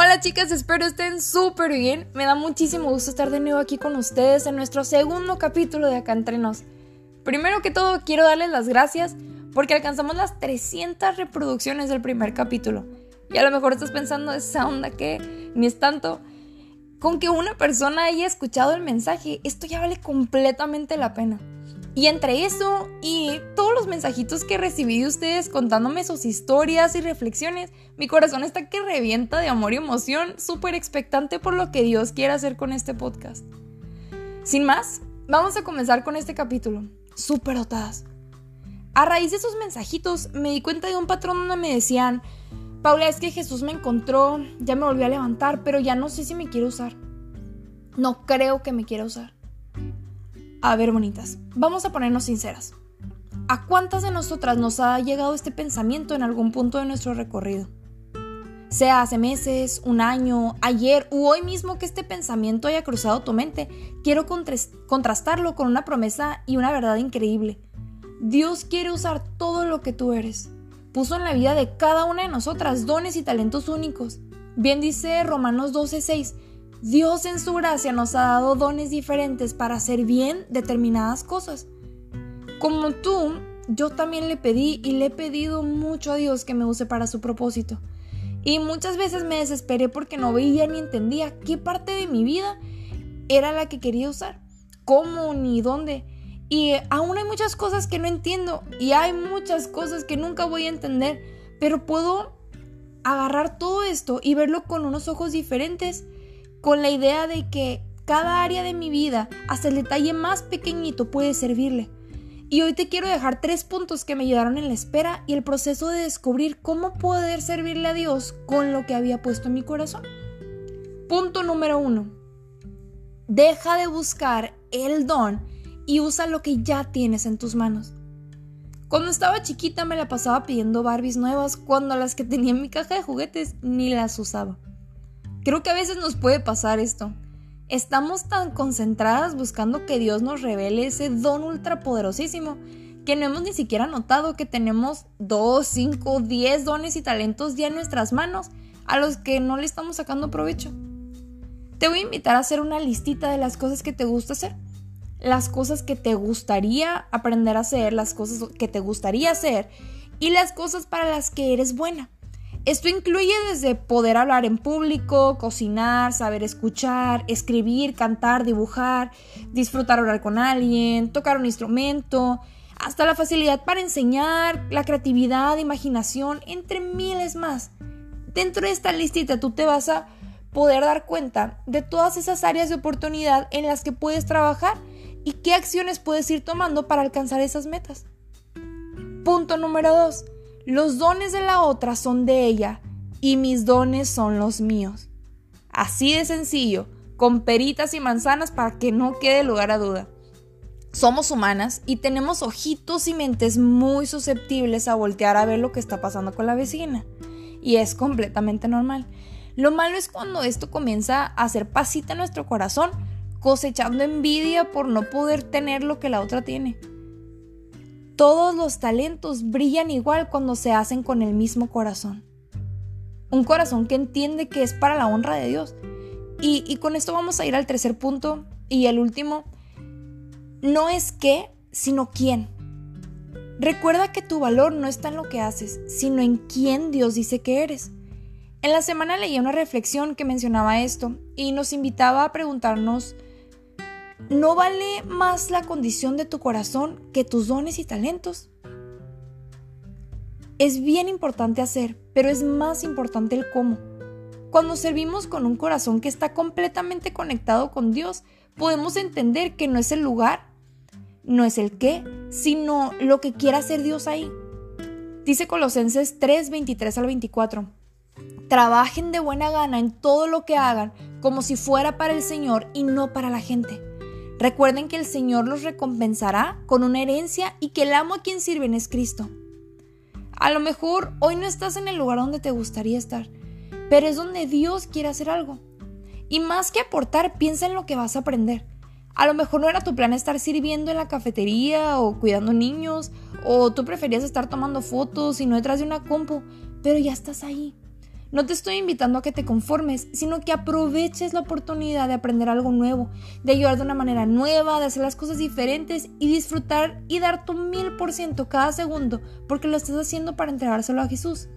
Hola chicas, espero estén súper bien. Me da muchísimo gusto estar de nuevo aquí con ustedes en nuestro segundo capítulo de Acá Entre Nos. Primero que todo, quiero darles las gracias porque alcanzamos las 300 reproducciones del primer capítulo. Y a lo mejor estás pensando esa onda que ni es tanto. Con que una persona haya escuchado el mensaje, esto ya vale completamente la pena. Y entre eso y todos los mensajitos que recibí de ustedes contándome sus historias y reflexiones, mi corazón está que revienta de amor y emoción, súper expectante por lo que Dios quiere hacer con este podcast. Sin más, vamos a comenzar con este capítulo. Súper dotadas. A raíz de esos mensajitos me di cuenta de un patrón donde me decían, Paula, es que Jesús me encontró, ya me volvió a levantar, pero ya no sé si me quiere usar. No creo que me quiera usar. A ver, bonitas, vamos a ponernos sinceras. ¿A cuántas de nosotras nos ha llegado este pensamiento en algún punto de nuestro recorrido? Sea hace meses, un año, ayer u hoy mismo que este pensamiento haya cruzado tu mente, quiero contrastarlo con una promesa y una verdad increíble. Dios quiere usar todo lo que tú eres. Puso en la vida de cada una de nosotras dones y talentos únicos. Bien dice Romanos 12:6, Dios en su gracia nos ha dado dones diferentes para hacer bien determinadas cosas. Como tú, yo también le pedí y le he pedido mucho a Dios que me use para su propósito. Y muchas veces me desesperé porque no veía ni entendía qué parte de mi vida era la que quería usar, cómo ni dónde. Y aún hay muchas cosas que no entiendo y hay muchas cosas que nunca voy a entender, pero puedo agarrar todo esto y verlo con unos ojos diferentes con la idea de que cada área de mi vida, hasta el detalle más pequeñito, puede servirle. Y hoy te quiero dejar tres puntos que me ayudaron en la espera y el proceso de descubrir cómo poder servirle a Dios con lo que había puesto en mi corazón. Punto número uno. Deja de buscar el don y usa lo que ya tienes en tus manos. Cuando estaba chiquita me la pasaba pidiendo Barbies nuevas cuando las que tenía en mi caja de juguetes ni las usaba. Creo que a veces nos puede pasar esto. Estamos tan concentradas buscando que Dios nos revele ese don ultrapoderosísimo que no hemos ni siquiera notado que tenemos 2, 5, 10 dones y talentos ya en nuestras manos a los que no le estamos sacando provecho. Te voy a invitar a hacer una listita de las cosas que te gusta hacer, las cosas que te gustaría aprender a hacer, las cosas que te gustaría hacer y las cosas para las que eres buena. Esto incluye desde poder hablar en público, cocinar, saber escuchar, escribir, cantar, dibujar, disfrutar orar con alguien, tocar un instrumento, hasta la facilidad para enseñar, la creatividad, imaginación, entre miles más. Dentro de esta listita tú te vas a poder dar cuenta de todas esas áreas de oportunidad en las que puedes trabajar y qué acciones puedes ir tomando para alcanzar esas metas. Punto número 2 los dones de la otra son de ella y mis dones son los míos. Así de sencillo, con peritas y manzanas para que no quede lugar a duda. Somos humanas y tenemos ojitos y mentes muy susceptibles a voltear a ver lo que está pasando con la vecina. Y es completamente normal. Lo malo es cuando esto comienza a hacer pasita en nuestro corazón, cosechando envidia por no poder tener lo que la otra tiene. Todos los talentos brillan igual cuando se hacen con el mismo corazón. Un corazón que entiende que es para la honra de Dios. Y, con esto vamos a ir al tercer punto y el último. No es qué, sino quién. Recuerda que tu valor no está en lo que haces, sino en quién Dios dice que eres. En la semana leí una reflexión que mencionaba esto y nos invitaba a preguntarnos ¿No vale más la condición de tu corazón que tus dones y talentos? Es bien importante hacer, pero es más importante el cómo. Cuando servimos con un corazón que está completamente conectado con Dios, podemos entender que no es el lugar, no es el qué, sino lo que quiera hacer Dios ahí. Dice Colosenses 3, 23 al 24. Trabajen de buena gana en todo lo que hagan, como si fuera para el Señor y no para la gente Recuerden que el Señor los recompensará con una herencia y que el amo a quien sirven es Cristo. A lo mejor hoy no estás en el lugar donde te gustaría estar, pero es donde Dios quiere hacer algo. Y más que aportar, piensa en lo que vas a aprender. A lo mejor no era tu plan estar sirviendo en la cafetería o cuidando niños, o tú preferías estar tomando fotos y no detrás de una compu, pero ya estás ahí. No te estoy invitando a que te conformes, sino que aproveches la oportunidad de aprender algo nuevo, de ayudar de una manera nueva, de hacer las cosas diferentes y disfrutar y dar tu mil por ciento cada segundo porque lo estás haciendo para entregárselo a Jesús.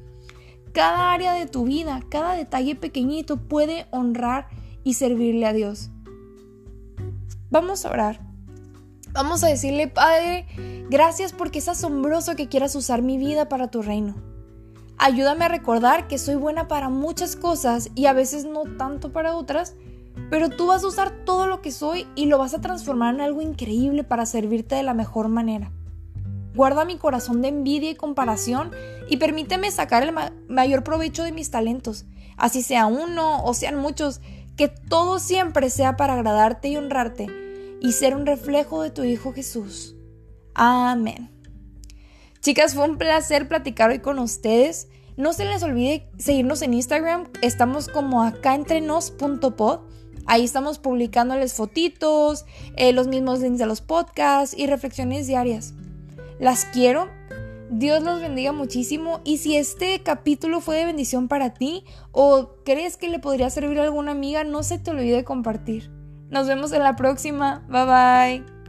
Cada área de tu vida, cada detalle pequeñito puede honrar y servirle a Dios. Vamos a orar. Vamos a decirle, Padre, gracias porque es asombroso que quieras usar mi vida para tu reino. Ayúdame a recordar que soy buena para muchas cosas y a veces no tanto para otras, pero tú vas a usar todo lo que soy y lo vas a transformar en algo increíble para servirte de la mejor manera. Guarda mi corazón de envidia y comparación y permíteme sacar el mayor provecho de mis talentos, así sea uno o sean muchos, que todo siempre sea para agradarte y honrarte y ser un reflejo de tu Hijo Jesús. Amén. Chicas, fue un placer platicar hoy con ustedes. No se les olvide seguirnos en Instagram. Estamos como acá Ahí estamos publicándoles fotitos, eh, los mismos links de los podcasts y reflexiones diarias. Las quiero. Dios los bendiga muchísimo y si este capítulo fue de bendición para ti o crees que le podría servir a alguna amiga, no se te olvide compartir. Nos vemos en la próxima. Bye bye.